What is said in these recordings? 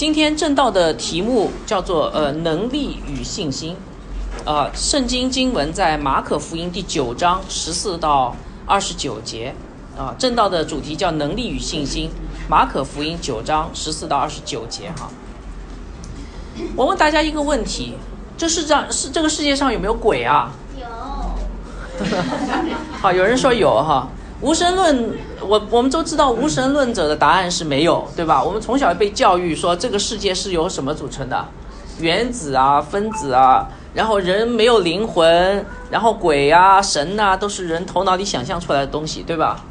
今天正道的题目叫做呃能力与信心，啊，圣经经文在马可福音第九章十四到二十九节，啊，正道的主题叫能力与信心，马可福音九章十四到二十九节哈。我问大家一个问题：这世上是这个世界上有没有鬼啊？有，好，有人说有哈。无神论，我我们都知道无神论者的答案是没有，对吧？我们从小被教育说这个世界是由什么组成的？原子啊，分子啊，然后人没有灵魂，然后鬼啊、神呐、都是人头脑里想象出来的东西，对吧？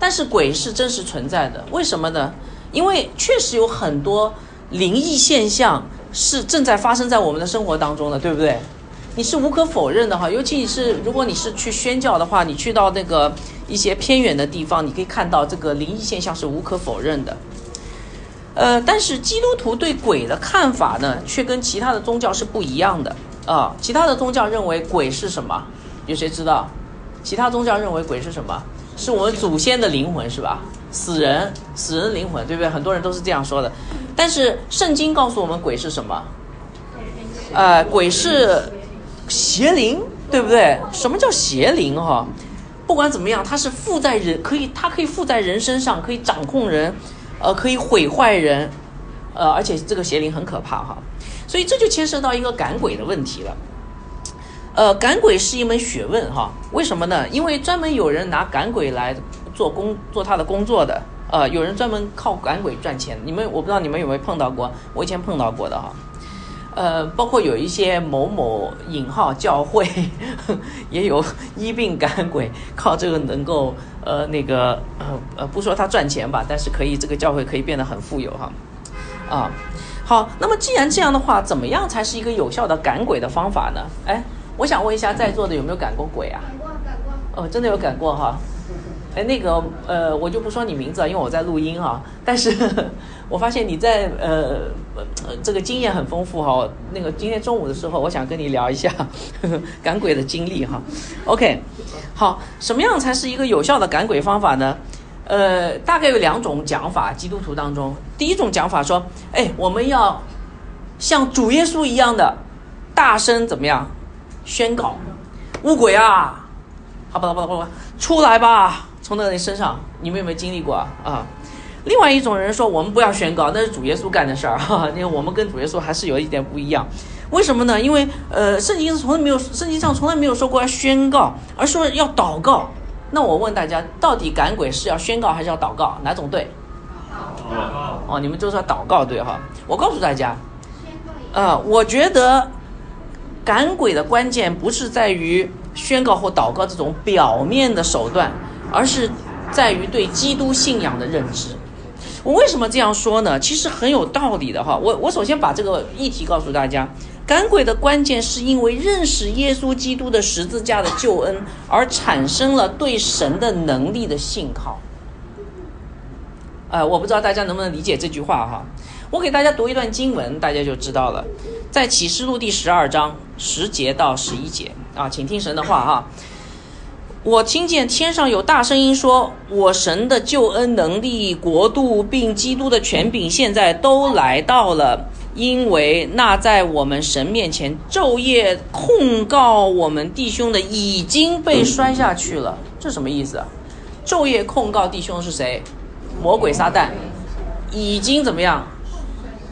但是鬼是真实存在的，为什么呢？因为确实有很多灵异现象是正在发生在我们的生活当中的，对不对？你是无可否认的哈，尤其你是如果你是去宣教的话，你去到那个一些偏远的地方，你可以看到这个灵异现象是无可否认的。呃，但是基督徒对鬼的看法呢，却跟其他的宗教是不一样的啊。其他的宗教认为鬼是什么？有谁知道？其他宗教认为鬼是什么？是我们祖先的灵魂，是吧？死人，死人灵魂，对不对？很多人都是这样说的。但是圣经告诉我们，鬼是什么？呃，鬼是邪灵，对不对？什么叫邪灵哈？不管怎么样，它是附在人，可以，它可以附在人身上，可以掌控人，呃，可以毁坏人，呃，而且这个邪灵很可怕哈。所以这就牵涉到一个赶鬼的问题了。呃，赶鬼是一门学问哈。为什么呢？因为专门有人拿赶鬼来做工，做他的工作的。呃，有人专门靠赶鬼赚钱。你们我不知道你们有没有碰到过，我以前碰到过的哈。呃，包括有一些某某引号教会，也有医病赶鬼，靠这个能够呃那个呃呃不说他赚钱吧，但是可以这个教会可以变得很富有哈。啊，好，那么既然这样的话，怎么样才是一个有效的赶鬼的方法呢？哎，我想问一下在座的有没有赶过鬼啊？赶过赶过，哦，真的有赶过哈。哎，那个呃，我就不说你名字了，因为我在录音啊。但是我发现你在呃这个经验很丰富哈。那个今天中午的时候，我想跟你聊一下呵 呵赶鬼的经历哈。OK，好，什么样才是一个有效的赶鬼方法呢？呃，大概有两种讲法，基督徒当中，第一种讲法说，哎，我们要像主耶稣一样的大声怎么样宣告，乌鬼啊，好吧，好吧，好吧，出来吧。从那个人身上，你们有没有经历过啊？啊，另外一种人说，我们不要宣告，那是主耶稣干的事儿哈。因为我们跟主耶稣还是有一点不一样，为什么呢？因为呃，圣经是从来没有，圣经上从来没有说过要宣告，而说要祷告。那我问大家，到底赶鬼是要宣告还是要祷告？哪种对？祷告哦，你们就是要祷告对哈。我告诉大家，啊、我觉得赶鬼的关键不是在于宣告或祷告这种表面的手段，而是在于对基督信仰的认知。我为什么这样说呢？其实很有道理的哈。我我首先把这个议题告诉大家，赶鬼的关键是因为认识耶稣基督的十字架的救恩，而产生了对神的能力的信靠。呃，我不知道大家能不能理解这句话哈。我给大家读一段经文，大家就知道了。在启示录第十二章十节到十一节啊，请听神的话哈。我听见天上有大声音说：“我神的救恩能力、国度，并基督的权柄，现在都来到了。因为那在我们神面前昼夜控告我们弟兄的，已经被摔下去了。”这什么意思？昼夜控告弟兄是谁？魔鬼撒旦，已经怎么样？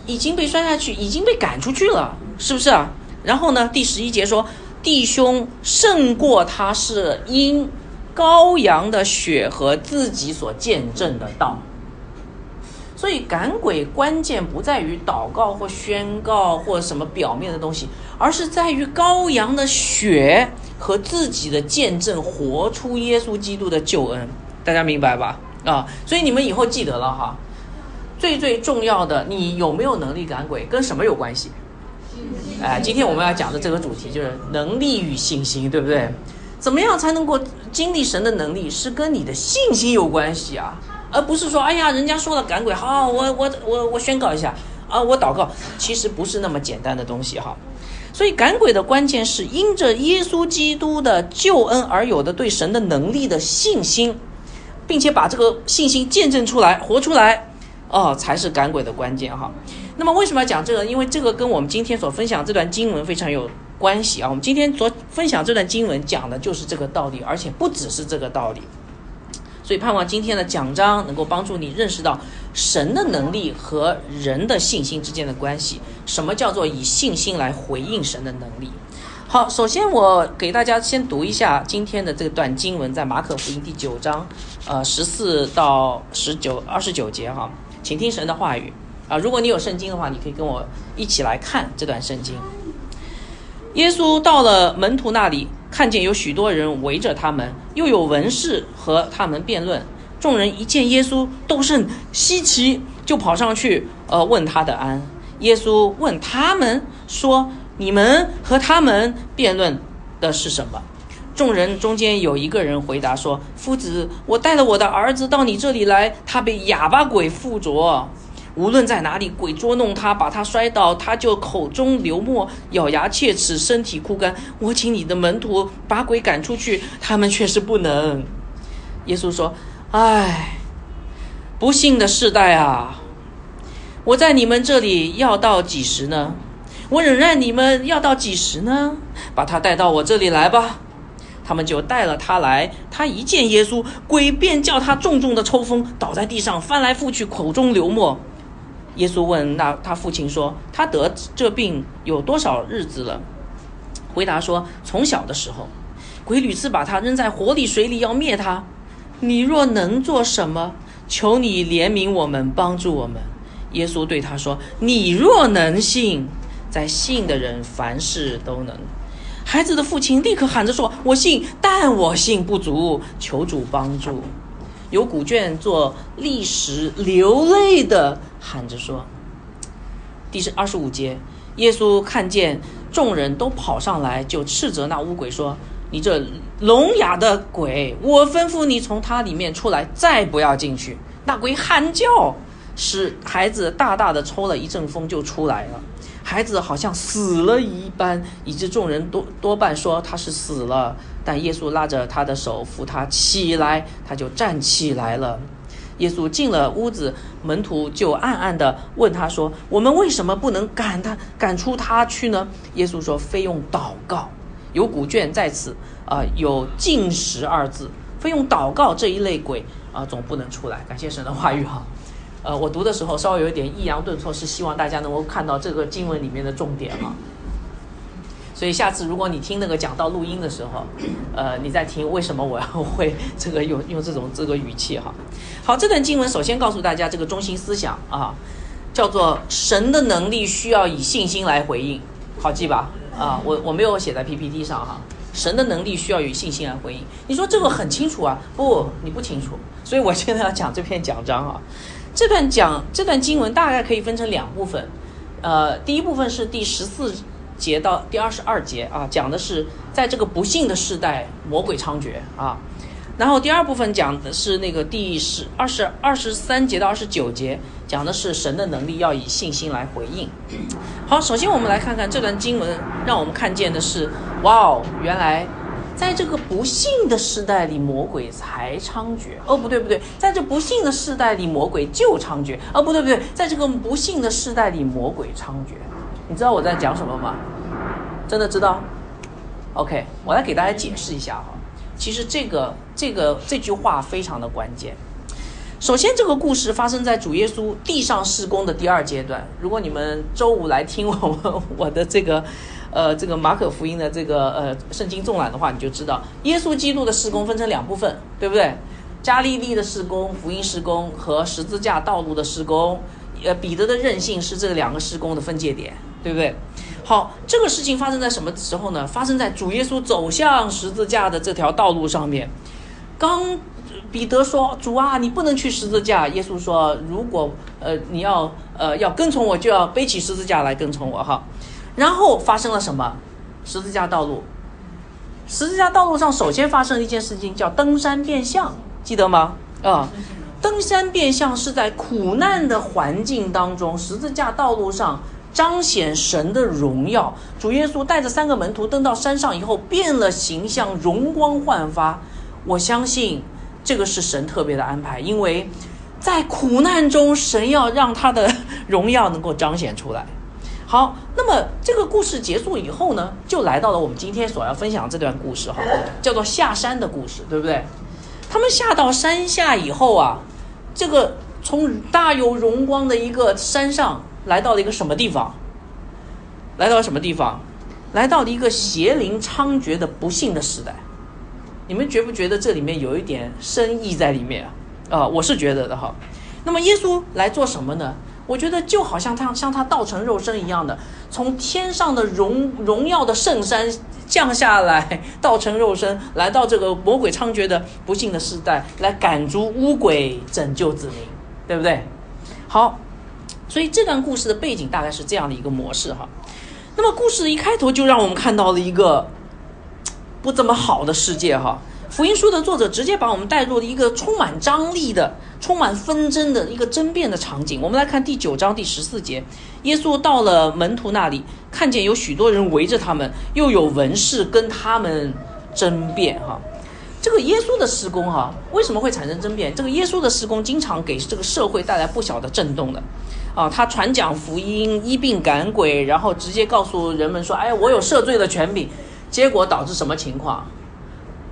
已经被摔下去，已经被赶出去了，是不是啊？然后呢，第十一节说，弟兄胜过他是因羔羊的血和自己所见证的道。所以赶鬼关键不在于祷告或宣告或什么表面的东西，而是在于羔羊的血和自己的见证，活出耶稣基督的救恩。大家明白吧？啊，所以你们以后记得了哈。最最重要的，你有没有能力赶鬼，跟什么有关系？哎，今天我们要讲的这个主题就是能力与信心，对不对？怎么样才能够经历神的能力，是跟你的信心有关系啊，而不是说，哎呀，人家说了赶鬼，好，我我我我宣告一下啊，我祷告，其实不是那么简单的东西哈。所以赶鬼的关键是因着耶稣基督的救恩而有的对神的能力的信心，并且把这个信心见证出来、活出来，哦，才是赶鬼的关键哈。那么为什么要讲这个？因为这个跟我们今天所分享这段经文非常有关系啊。我们今天所分享这段经文讲的就是这个道理，而且不只是这个道理。所以盼望今天的讲章能够帮助你认识到神的能力和人的信心之间的关系。什么叫做以信心来回应神的能力？好，首先我给大家先读一下今天的这段经文，在马可福音第九章，呃，十四到十九、二十九节哈，请听神的话语啊。如果你有圣经的话，你可以跟我一起来看这段圣经。耶稣到了门徒那里，看见有许多人围着他们，又有文士和他们辩论。众人一见耶稣，都甚稀奇，就跑上去，呃，问他的安。耶稣问他们说：“你们和他们辩论的是什么？”众人中间有一个人回答说：“夫子，我带了我的儿子到你这里来，他被哑巴鬼附着。”无论在哪里，鬼捉弄他，把他摔倒，他就口中流沫，咬牙切齿，身体枯干。我请你的门徒把鬼赶出去，他们却是不能。耶稣说：“唉，不幸的世代啊！我在你们这里要到几时呢？我忍耐你们要到几时呢？把他带到我这里来吧。”他们就带了他来。他一见耶稣，鬼便叫他重重的抽风，倒在地上，翻来覆去，口中流沫。耶稣问那他父亲说：“他得这病有多少日子了？”回答说：“从小的时候，鬼屡次把他扔在火里、水里，要灭他。你若能做什么，求你怜悯我们，帮助我们。”耶稣对他说：“你若能信，在信的人凡事都能。”孩子的父亲立刻喊着说：“我信，但我信不足，求主帮助。”有古卷做历史流泪的喊着说：“第十二十五节，耶稣看见众人都跑上来，就斥责那乌鬼说：‘你这聋哑的鬼，我吩咐你从他里面出来，再不要进去。’那鬼喊叫，使孩子大大的抽了一阵风，就出来了。孩子好像死了一般，以致众人多多半说他是死了。但耶稣拉着他的手扶他起来，他就站起来了。耶稣进了屋子，门徒就暗暗地问他说：“我们为什么不能赶他赶出他去呢？”耶稣说：“非用祷告。”有古卷在此啊，有禁食二字，非用祷告这一类鬼啊，总不能出来。感谢神的话语哈。呃，我读的时候稍微有一点抑扬顿挫，是希望大家能够看到这个经文里面的重点哈。所以下次如果你听那个讲到录音的时候，呃，你再听为什么我要 会这个用用这种这个语气哈。好，这段经文首先告诉大家这个中心思想啊，叫做神的能力需要以信心来回应，好记吧？啊，我我没有写在 PPT 上哈。神的能力需要以信心来回应，你说这个很清楚啊？不，你不清楚。所以我现在要讲这篇讲章啊，这段讲这段经文大概可以分成两部分，呃，第一部分是第十四。节到第二十二节啊，讲的是在这个不幸的时代，魔鬼猖獗啊。然后第二部分讲的是那个第十二十二十三节到二十九节，讲的是神的能力要以信心来回应。好，首先我们来看看这段经文，让我们看见的是，哇哦，原来在这个不幸的时代里，魔鬼才猖獗。哦，不对不对，在这不幸的时代里，魔鬼就猖獗。哦，不对不对，在这个不幸的时代里，魔鬼猖獗。你知道我在讲什么吗？真的知道？OK，我来给大家解释一下哈。其实这个这个这句话非常的关键。首先，这个故事发生在主耶稣地上施工的第二阶段。如果你们周五来听我我的这个呃这个马可福音的这个呃圣经纵览的话，你就知道耶稣基督的施工分成两部分，对不对？加利利的施工、福音施工和十字架道路的施工。呃，彼得的任性是这两个施工的分界点。对不对？好，这个事情发生在什么时候呢？发生在主耶稣走向十字架的这条道路上面。刚彼得说：“主啊，你不能去十字架。”耶稣说：“如果呃你要呃要跟从我，就要背起十字架来跟从我。”哈。然后发生了什么？十字架道路，十字架道路上首先发生了一件事情，叫登山变相，记得吗？啊，登山变相是在苦难的环境当中，十字架道路上。彰显神的荣耀，主耶稣带着三个门徒登到山上以后，变了形象，容光焕发。我相信这个是神特别的安排，因为在苦难中，神要让他的荣耀能够彰显出来。好，那么这个故事结束以后呢，就来到了我们今天所要分享这段故事哈，叫做下山的故事，对不对？他们下到山下以后啊，这个从大有荣光的一个山上，来到了一个什么地方？来到了什么地方？来到了一个邪灵猖獗的不幸的时代。你们觉不觉得这里面有一点深意在里面啊？啊，我是觉得的哈。那么耶稣来做什么呢？我觉得就好像他像他道成肉身一样的，从天上的荣荣耀的圣山降下来，道成肉身来到这个魔鬼猖獗的不幸的时代，来赶逐污鬼，拯救子民，对不对？好，所以这段故事的背景大概是这样的一个模式哈。那么故事的一开头就让我们看到了一个 不怎么好的世界哈。福音书的作者直接把我们带入了一个充满张力的、充满纷争的一个争辩的场景。我们来看第九章第十四节，耶稣到了门徒那里，看见有许多人围着他们，又有文士跟他们争辩。哈，这个耶稣的施工哈，为什么会产生争辩？这个耶稣的施工经常给这个社会带来不小的震动的。啊，他传讲福音、医病赶鬼，然后直接告诉人们说：“哎，我有赦罪的权柄。”结果导致什么情况？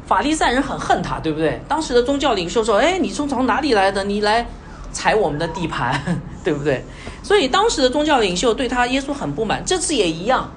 法利赛人很恨他，对不对？当时的宗教领袖说：“哎，你从从哪里来的？你来踩我们的地盘，对不对？”所以当时的宗教领袖对他耶稣很不满。这次也一样，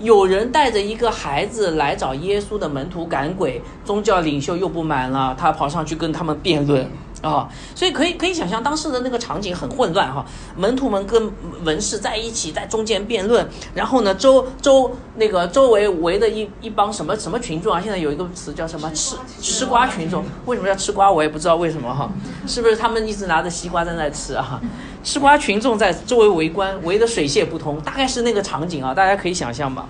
有人带着一个孩子来找耶稣的门徒赶鬼，宗教领袖又不满了，他跑上去跟他们辩论。啊，所以可以可以想象当时的那个场景很混乱哈，门徒们跟文士在一起在中间辩论，然后呢周周那个周围围的一一帮什么什么群众啊，现在有一个词叫什么吃吃瓜群众，为什么要吃瓜我也不知道为什么哈，是不是他们一直拿着西瓜在那吃啊？吃瓜群众在周围围观，围得水泄不通，大概是那个场景啊，大家可以想象吧。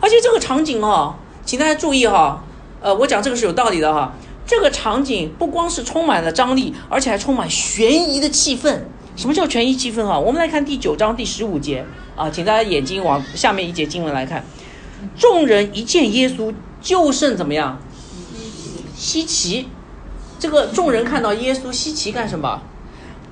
而且这个场景哦，请大家注意哈，呃，我讲这个是有道理的哈。这个场景不光是充满了张力，而且还充满悬疑的气氛。什么叫悬疑气氛啊？我们来看第九章第十五节啊，请大家眼睛往下面一节经文来看。众人一见耶稣，就剩怎么样？稀奇。这个众人看到耶稣稀奇干什么？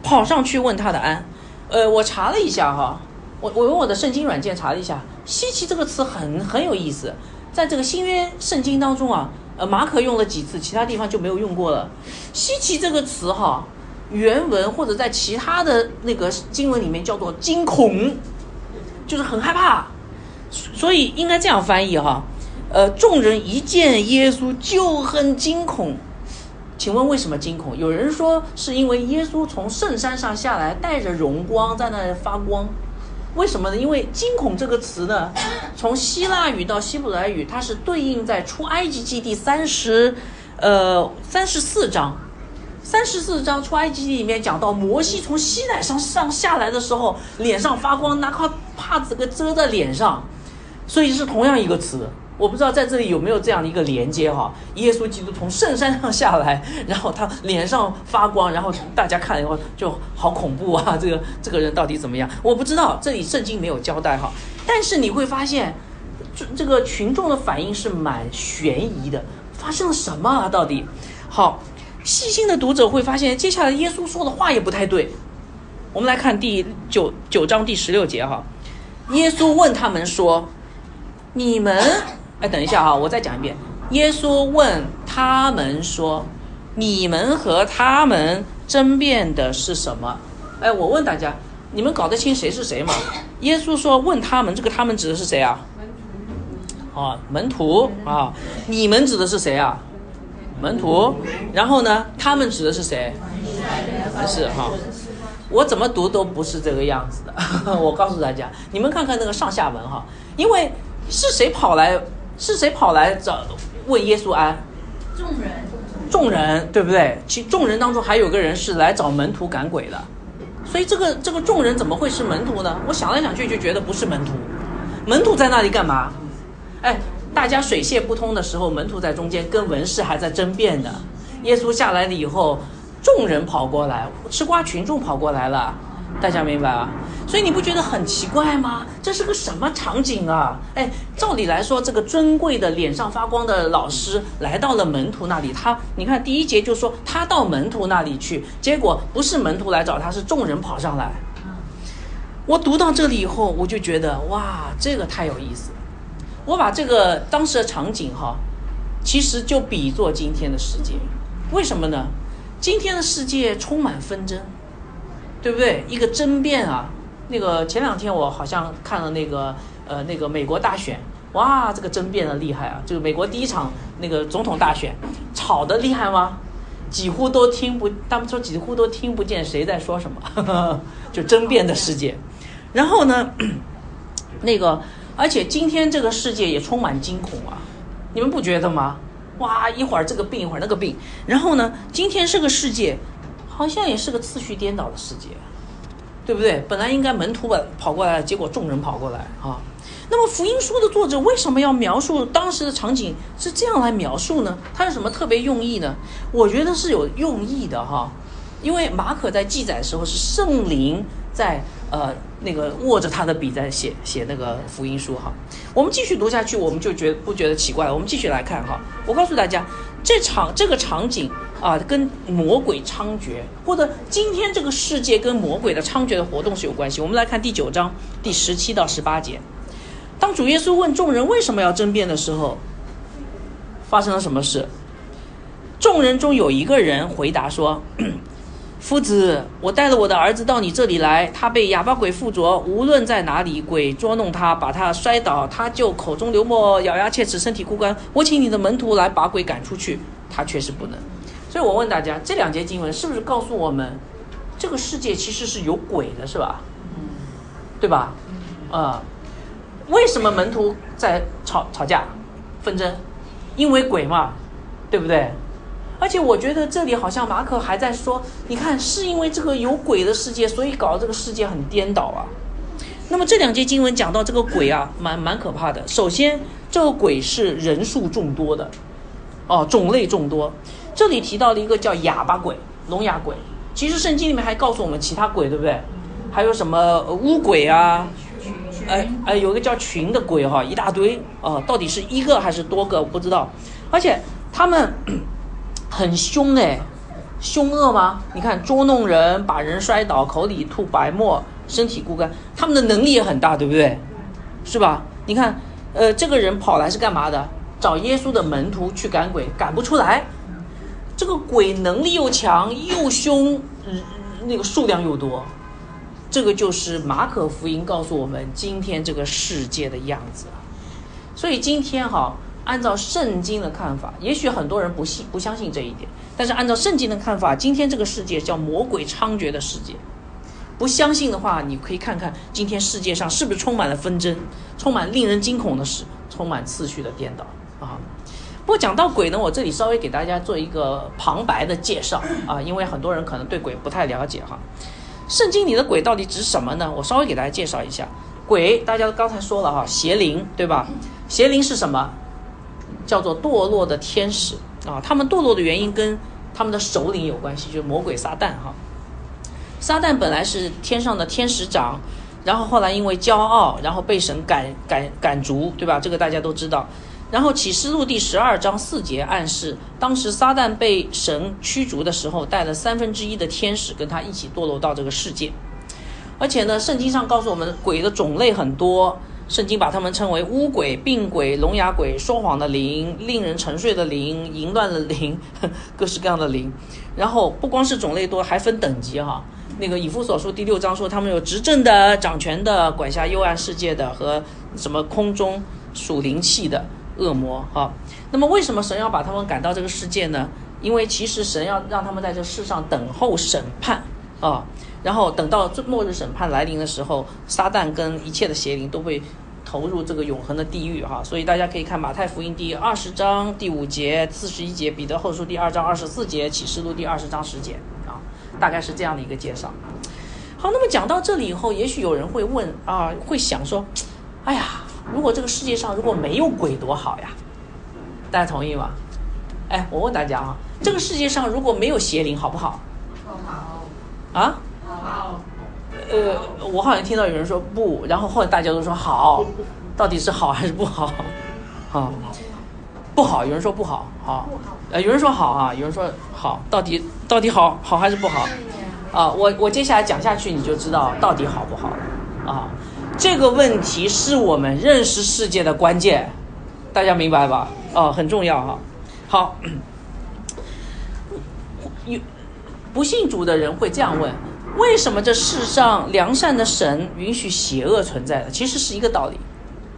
跑上去问他的安。呃，我查了一下哈，我我用我的圣经软件查了一下，稀奇这个词很很有意思，在这个新约圣经当中啊。呃，马可用了几次，其他地方就没有用过了。稀奇这个词哈，原文或者在其他的那个经文里面叫做惊恐，就是很害怕，所以应该这样翻译哈。呃，众人一见耶稣就很惊恐，请问为什么惊恐？有人说是因为耶稣从圣山上下来，带着荣光在那发光。为什么呢？因为“惊恐”这个词呢，从希腊语到希伯来语，它是对应在出埃及记第三十，呃，三十四章，三十四章出埃及记里面讲到摩西从西奈上上下来的时候，脸上发光，拿块帕子给遮在脸上，所以是同样一个词。我不知道在这里有没有这样的一个连接哈？耶稣基督从圣山上下来，然后他脸上发光，然后大家看了以后就好恐怖啊！这个这个人到底怎么样？我不知道，这里圣经没有交代哈。但是你会发现，这这个群众的反应是蛮悬疑的，发生了什么啊？到底？好，细心的读者会发现，接下来耶稣说的话也不太对。我们来看第九九章第十六节哈，耶稣问他们说：“你们？”哎，等一下哈，我再讲一遍。耶稣问他们说：“你们和他们争辩的是什么？”哎，我问大家，你们搞得清谁是谁吗？耶稣说：“问他们，这个他们指的是谁啊？”啊，门徒啊。你们指的是谁啊？门徒。然后呢，他们指的是谁？不是哈。我怎么读都不是这个样子的。我告诉大家，你们看看那个上下文哈，因为是谁跑来？是谁跑来找问耶稣安？众人，众人对不对？其众人当中还有个人是来找门徒赶鬼的，所以这个这个众人怎么会是门徒呢？我想来想去就觉得不是门徒，门徒在那里干嘛？哎，大家水泄不通的时候，门徒在中间跟文士还在争辩的。耶稣下来了以后，众人跑过来，吃瓜群众跑过来了。大家明白啊？所以你不觉得很奇怪吗？这是个什么场景啊？哎，照理来说，这个尊贵的脸上发光的老师来到了门徒那里，他你看第一节就说他到门徒那里去，结果不是门徒来找他，是众人跑上来。我读到这里以后，我就觉得哇，这个太有意思。我把这个当时的场景哈，其实就比作今天的世界。为什么呢？今天的世界充满纷争，对不对？一个争辩啊。那个前两天我好像看了那个呃那个美国大选，哇，这个争辩的厉害啊！就是美国第一场那个总统大选，吵得厉害吗？几乎都听不，他们说几乎都听不见谁在说什么，就争辩的世界。然后呢，那个，而且今天这个世界也充满惊恐啊，你们不觉得吗？哇，一会儿这个病，一会儿那个病。然后呢，今天这个世界，好像也是个次序颠倒的世界，对不对？本来应该门徒们跑过来，结果众人跑过来啊。那么福音书的作者为什么要描述当时的场景是这样来描述呢？他有什么特别用意呢？我觉得是有用意的哈，因为马可在记载的时候是圣灵在呃那个握着他的笔在写写那个福音书哈。我们继续读下去，我们就觉不觉得奇怪了？我们继续来看哈。我告诉大家，这场这个场景啊，跟魔鬼猖獗，或者今天这个世界跟魔鬼的猖獗的活动是有关系。我们来看第九章第十七到十八节。当主耶稣问众人为什么要争辩的时候，发生了什么事？众人中有一个人回答说：“夫子，我带了我的儿子到你这里来，他被哑巴鬼附着，无论在哪里，鬼捉弄他，把他摔倒，他就口中流沫，咬牙切齿，身体枯干。我请你的门徒来把鬼赶出去，他确实不能。所以我问大家，这两节经文是不是告诉我们，这个世界其实是有鬼的，是吧？对吧？啊。”为什么门徒在吵吵架、纷争？因为鬼嘛，对不对？而且我觉得这里好像马可还在说，你看是因为这个有鬼的世界，所以搞得这个世界很颠倒啊。那么这两节经文讲到这个鬼啊，蛮蛮可怕的。首先，这个鬼是人数众多的，哦，种类众多。这里提到了一个叫哑巴鬼、聋哑鬼。其实圣经里面还告诉我们其他鬼，对不对？还有什么乌鬼啊？哎哎，有个叫群的鬼哈，一大堆啊，到底是一个还是多个，我不知道。而且他们很凶哎，凶恶吗？你看捉弄人，把人摔倒，口里吐白沫，身体枯干，他们的能力也很大，对不对？是吧？你看，呃，这个人跑来是干嘛的？找耶稣的门徒去赶鬼，赶不出来。这个鬼能力又强又凶，那个数量又多。这个就是马可福音告诉我们今天这个世界的样子，所以今天哈，按照圣经的看法，也许很多人不信、不相信这一点，但是按照圣经的看法，今天这个世界叫魔鬼猖獗的世界。不相信的话，你可以看看今天世界上是不是充满了纷争，充满令人惊恐的事，充满次序的颠倒啊。不过讲到鬼呢，我这里稍微给大家做一个旁白的介绍啊，因为很多人可能对鬼不太了解哈。圣经里的鬼到底指什么呢？我稍微给大家介绍一下，鬼大家刚才说了哈，邪灵对吧？邪灵是什么？叫做堕落的天使啊。他们堕落的原因跟他们的首领有关系，就是魔鬼撒旦哈。撒旦本来是天上的天使长，然后后来因为骄傲，然后被神赶赶赶逐，对吧？这个大家都知道。然后启示录第十二章四节暗示，当时撒旦被神驱逐的时候，带了三分之一的天使跟他一起堕落到这个世界。而且呢，圣经上告诉我们，鬼的种类很多，圣经把他们称为巫鬼、病鬼、聋哑鬼、说谎的灵、令人沉睡的灵、淫乱的灵，各式各样的灵。然后不光是种类多，还分等级哈。那个以弗所书第六章说，他们有执政的、掌权的、管辖幽暗世界的和什么空中属灵气的。恶魔哈，那么为什么神要把他们赶到这个世界呢？因为其实神要让他们在这世上等候审判啊，然后等到末日审判来临的时候，撒旦跟一切的邪灵都会投入这个永恒的地狱哈。所以大家可以看马太福音第二十章第五节、四十一节，彼得后书第二章二十四节，启示录第二十章十节啊，大概是这样的一个介绍。好，那么讲到这里以后，也许有人会问啊，会想说，哎呀。如果这个世界上如果没有鬼多好呀？大家同意吗？哎，我问大家啊，这个世界上如果没有邪灵好不好？不好。啊？好。呃，我好像听到有人说不，然后后来大家都说好，到底是好还是不好？好，不好。有人说不好，好。呃，有人说好啊，有人说好，到底到底好好还是不好？啊，我我接下来讲下去你就知道到底好不好了。啊，这个问题是我们认识世界的关键，大家明白吧？哦，很重要哈。好，有不信主的人会这样问：为什么这世上良善的神允许邪恶存在的？其实是一个道理，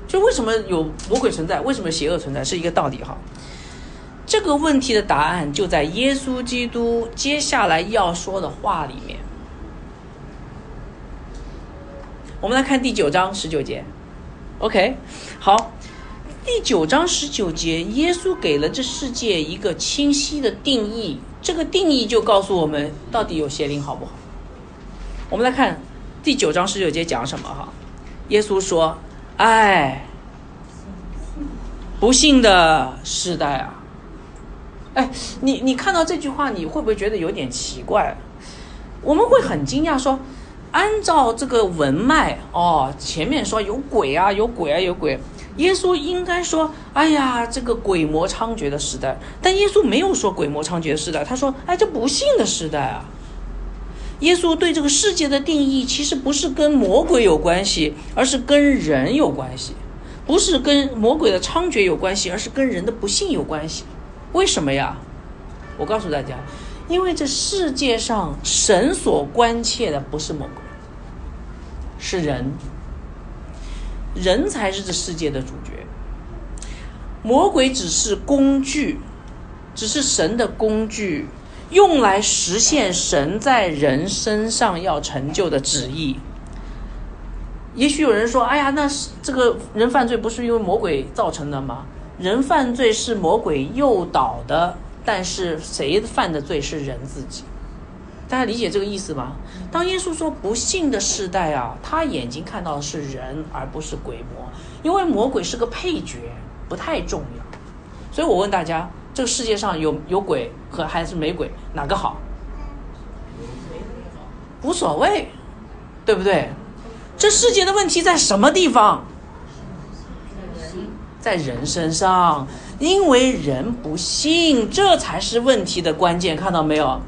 就为什么有魔鬼存在，为什么邪恶存在，是一个道理哈。这个问题的答案就在耶稣基督接下来要说的话里面。我们来看第九章十九节，OK，好，第九章十九节，耶稣给了这世界一个清晰的定义，这个定义就告诉我们到底有邪灵好不好。我们来看第九章十九节讲什么哈？耶稣说：“哎，不幸的时代啊！”哎，你你看到这句话，你会不会觉得有点奇怪？我们会很惊讶说。按照这个文脉哦，前面说有鬼啊，有鬼啊，有鬼。耶稣应该说：“哎呀，这个鬼魔猖獗的时代。”但耶稣没有说鬼魔猖獗的时代，他说：“哎，这不幸的时代啊。”耶稣对这个世界的定义其实不是跟魔鬼有关系，而是跟人有关系；不是跟魔鬼的猖獗有关系，而是跟人的不幸有关系。为什么呀？我告诉大家。因为这世界上神所关切的不是魔鬼，是人，人才是这世界的主角。魔鬼只是工具，只是神的工具，用来实现神在人身上要成就的旨意。也许有人说：“哎呀，那是这个人犯罪不是因为魔鬼造成的吗？人犯罪是魔鬼诱导的。”但是谁犯的罪是人自己？大家理解这个意思吗？当耶稣说不幸的时代啊，他眼睛看到的是人，而不是鬼魔，因为魔鬼是个配角，不太重要。所以我问大家，这个世界上有有鬼和还是没鬼，哪个好？无所谓，对不对？这世界的问题在什么地方？在人身上。因为人不信，这才是问题的关键，看到没有？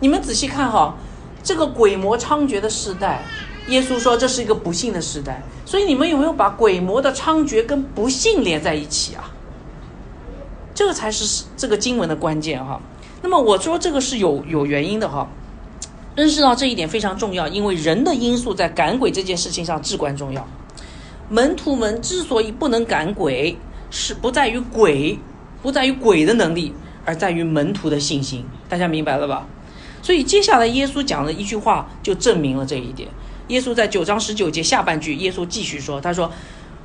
你们仔细看哈，这个鬼魔猖獗的时代，耶稣说这是一个不幸的时代，所以你们有没有把鬼魔的猖獗跟不幸连在一起啊？这个才是这个经文的关键哈。那么我说这个是有有原因的哈，认识到这一点非常重要，因为人的因素在赶鬼这件事情上至关重要。门徒们之所以不能赶鬼。是不在于鬼，不在于鬼的能力，而在于门徒的信心。大家明白了吧？所以接下来耶稣讲的一句话就证明了这一点。耶稣在九章十九节下半句，耶稣继续说：“他说，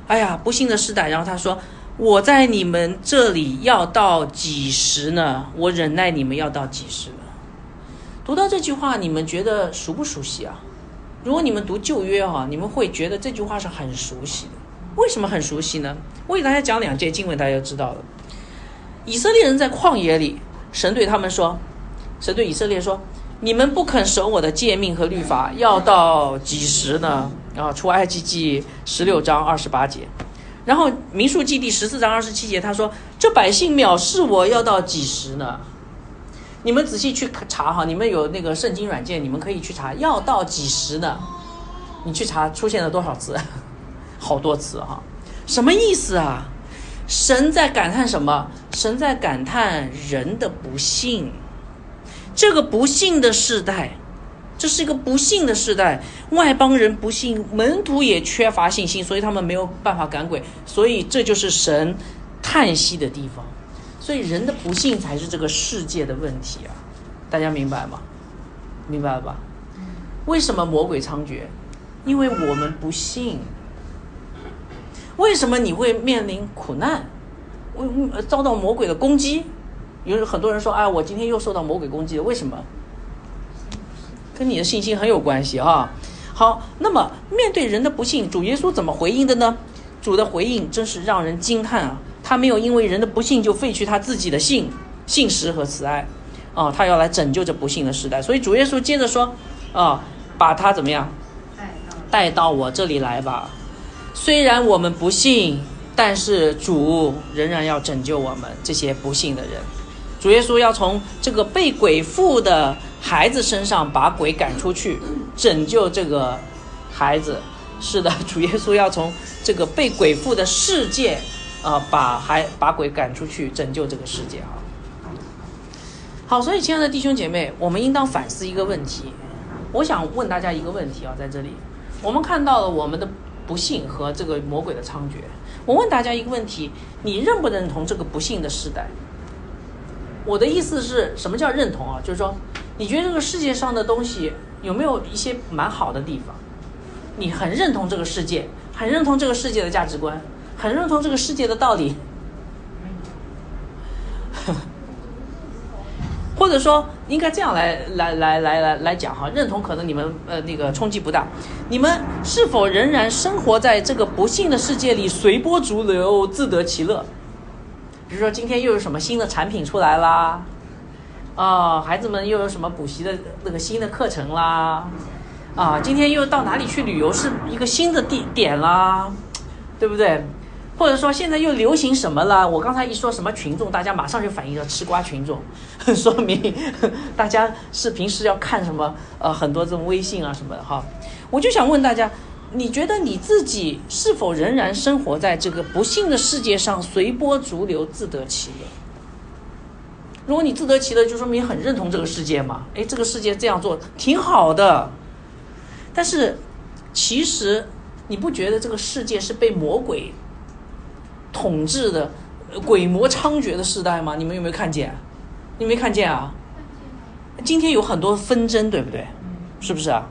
哎呀，不幸的时代。然后他说，我在你们这里要到几时呢？我忍耐你们要到几时呢？”读到这句话，你们觉得熟不熟悉啊？如果你们读旧约哈，你们会觉得这句话是很熟悉的。为什么很熟悉呢？我给大家讲两节经文，大家就知道了。以色列人在旷野里，神对他们说：“神对以色列说，你们不肯守我的诫命和律法，要到几时呢？”啊，出埃及记十六章二十八节，然后民数记第十四章二十七节，他说：“这百姓藐视我要到几时呢？”你们仔细去查哈，你们有那个圣经软件，你们可以去查，要到几时呢？你去查出现了多少次？好多次哈，什么意思啊？神在感叹什么？神在感叹人的不幸。这个不幸的时代，这是一个不幸的时代。外邦人不信，门徒也缺乏信心，所以他们没有办法赶鬼。所以这就是神叹息的地方。所以人的不幸才是这个世界的问题啊！大家明白吗？明白了吧？为什么魔鬼猖獗？因为我们不信。为什么你会面临苦难？为遭到魔鬼的攻击？有很多人说：“哎，我今天又受到魔鬼攻击了。”为什么？跟你的信心很有关系啊。好，那么面对人的不幸，主耶稣怎么回应的呢？主的回应真是让人惊叹啊！他没有因为人的不幸就废去他自己的信、信实和慈爱啊！他要来拯救这不幸的时代。所以主耶稣接着说：“啊，把他怎么样带到我这里来吧。”虽然我们不信，但是主仍然要拯救我们这些不信的人。主耶稣要从这个被鬼附的孩子身上把鬼赶出去，拯救这个孩子，是的，主耶稣要从这个被鬼附的世界，啊、把还把鬼赶出去，拯救这个世界啊。好，所以亲爱的弟兄姐妹，我们应当反思一个问题。我想问大家一个问题啊，在这里，我们看到了我们的不幸和这个魔鬼的猖獗。我问大家一个问题：你认不认同这个不幸的时代？我的意思是什么叫认同啊？就是说，你觉得这个世界上的东西有没有一些蛮好的地方？你很认同这个世界，很认同这个世界的价值观，很认同这个世界的道理，或者说应该这样来来来来来来讲哈，认同可能你们呃那个冲击不大，你们是否仍然生活在这个不幸的世界里，随波逐流，自得其乐？比如说今天又有什么新的产品出来啦，啊、孩子们又有什么补习的那个新的课程啦，啊，今天又到哪里去旅游是一个新的地点啦，对不对？或者说现在又流行什么了？我刚才一说什么群众，大家马上就反应了吃瓜群众，说明大家是平时要看什么呃很多这种微信啊什么的哈。我就想问大家，你觉得你自己是否仍然生活在这个不幸的世界上，随波逐流，自得其乐？如果你自得其乐，就说明很认同这个世界嘛。诶，这个世界这样做挺好的。但是，其实你不觉得这个世界是被魔鬼统治的、鬼魔猖獗的时代吗？你们有没有看见？你没看见啊？今天有很多纷争，对不对？是不是啊？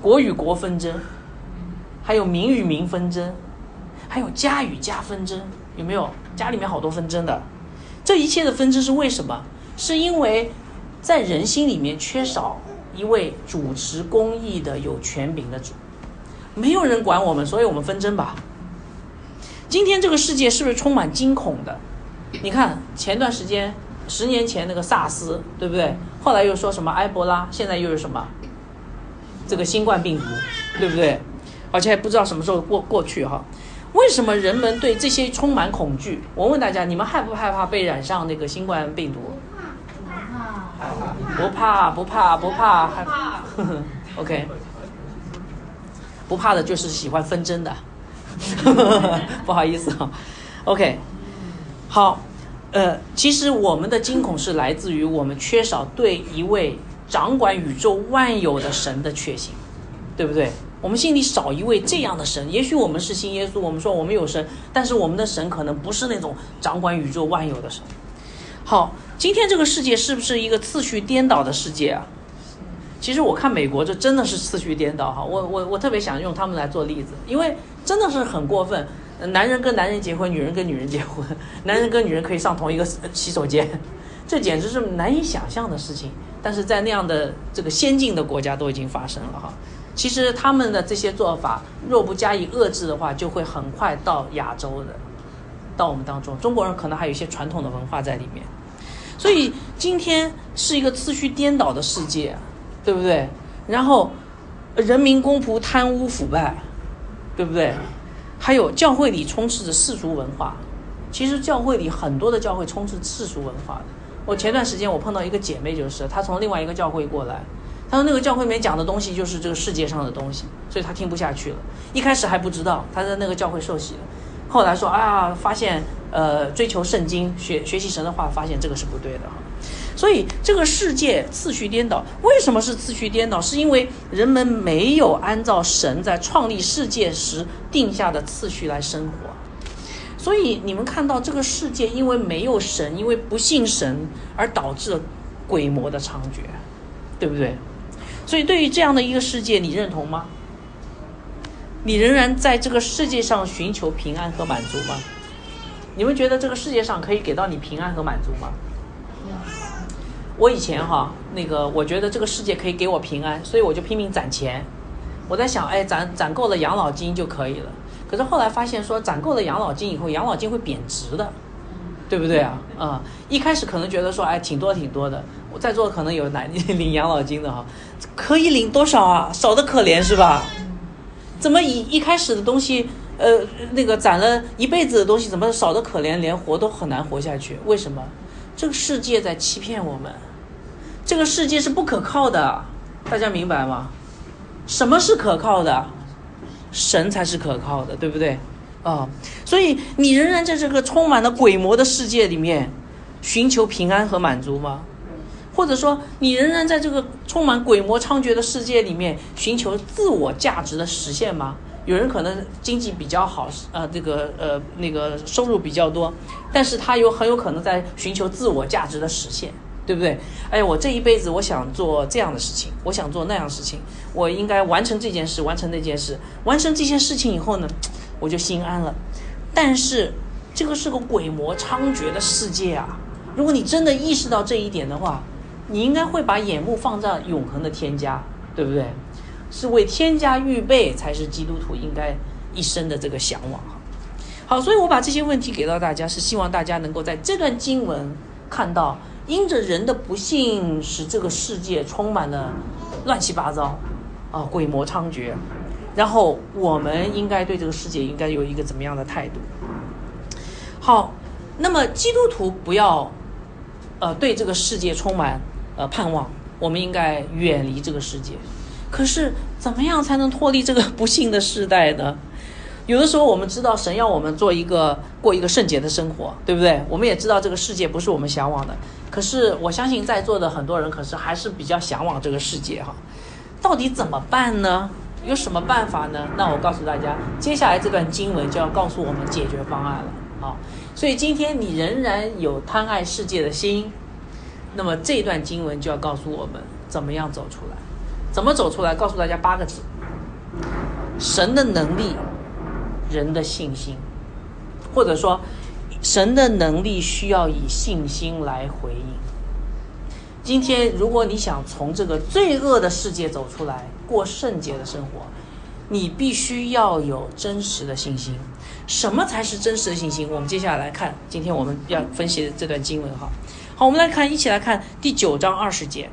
国与国纷争，还有民与民纷争，还有家与家纷争，有没有？家里面好多纷争的。这一切的纷争是为什么？是因为在人心里面缺少一位主持公义的有权柄的主，没有人管我们，所以我们纷争吧。今天这个世界是不是充满惊恐的？你看前段时间，十年前那个萨斯，对不对？后来又说什么埃博拉，现在又是什么？这个新冠病毒，对不对？而且还不知道什么时候过过去哈。为什么人们对这些充满恐惧？我问大家，你们害不害怕被染上那个新冠病毒？不怕，不怕，不怕，害怕。OK，不怕的就是喜欢纷争的。不好意思啊。OK，好，呃，其实我们的惊恐是来自于我们缺少对一位掌管宇宙万有的神的确信，对不对？我们心里少一位这样的神。也许我们是信耶稣，我们说我们有神，但是我们的神可能不是那种掌管宇宙万有的神。好，今天这个世界是不是一个次序颠倒的世界啊？其实我看美国这真的是次序颠倒哈，我我我特别想用他们来做例子，因为真的是很过分。男人跟男人结婚，女人跟女人结婚，男人跟女人可以上同一个洗手间，这简直是难以想象的事情。但是在那样的这个先进的国家都已经发生了哈。其实他们的这些做法，若不加以遏制的话，就会很快到亚洲的，到我们当中。中国人可能还有一些传统的文化在里面，所以今天是一个次序颠倒的世界，对不对？然后人民公仆贪污腐败，对不对？还有教会里充斥着世俗文化，其实教会里很多的教会充斥世俗文化的。我前段时间我碰到一个姐妹，就是她从另外一个教会过来，他说那个教会里面讲的东西就是这个世界上的东西，所以他听不下去了。一开始还不知道，他在那个教会受洗了，后来说啊，发现呃追求圣经、学学习神的话，发现这个是不对的哈。所以这个世界次序颠倒，为什么是次序颠倒？是因为人们没有按照神在创立世界时定下的次序来生活。所以你们看到这个世界，因为没有神，因为不信神，而导致了鬼魔的猖獗，对不对？所以对于这样的一个世界，你认同吗？你仍然在这个世界上寻求平安和满足吗？你们觉得这个世界上可以给到你平安和满足吗？我以前哈，那个我觉得这个世界可以给我平安，所以我就拼命攒钱。我在想，哎，攒攒够了养老金就可以了。可是后来发现说，攒够了养老金以后，养老金会贬值的，对不对啊？啊、一开始可能觉得说，哎，挺多挺多的。我在座可能有男 领养老金的哈，可以领多少啊？少的可怜是吧？怎么一一开始的东西，呃，那个攒了一辈子的东西，怎么少的可怜，连活都很难活下去？为什么？这个世界在欺骗我们，这个世界是不可靠的，大家明白吗？什么是可靠的？神才是可靠的，对不对？啊，所以你仍然在这个充满了鬼魔的世界里面寻求平安和满足吗？或者说，你仍然在这个充满鬼魔猖獗的世界里面寻求自我价值的实现吗？有人可能经济比较好，呃，这个呃那个收入比较多，但是他有很有可能在寻求自我价值的实现，对不对？哎，我这一辈子我想做这样的事情，我想做那样的事情，我应该完成这件事，完成那件事，完成这些事情以后呢，我就心安了。但是这个是个鬼魔猖獗的世界啊！如果你真的意识到这一点的话，你应该会把眼目放在永恒的天家，对不对？是为天家预备，才是基督徒应该一生的这个向往。好，所以我把这些问题给到大家，是希望大家能够在这段经文看到，因着人的不幸，使这个世界充满了乱七八糟，啊，鬼魔猖獗。然后我们应该对这个世界应该有一个怎么样的态度？好，那么基督徒不要，呃，对这个世界充满。呃，盼望我们应该远离这个世界，可是怎么样才能脱离这个不幸的时代呢？有的时候我们知道神要我们做一个过一个圣洁的生活，对不对？我们也知道这个世界不是我们向往的，可是我相信在座的很多人可是还是比较向往这个世界哈。到底怎么办呢？有什么办法呢？那我告诉大家，接下来这段经文就要告诉我们解决方案了啊。所以今天你仍然有贪爱世界的心。那么这段经文就要告诉我们怎么样走出来，怎么走出来？告诉大家八个字：神的能力，人的信心，或者说，神的能力需要以信心来回应。今天，如果你想从这个罪恶的世界走出来，过圣洁的生活，你必须要有真实的信心。什么才是真实的信心？我们接下来看，今天我们要分析的这段经文哈。好，我们来看，一起来看第九章二十节。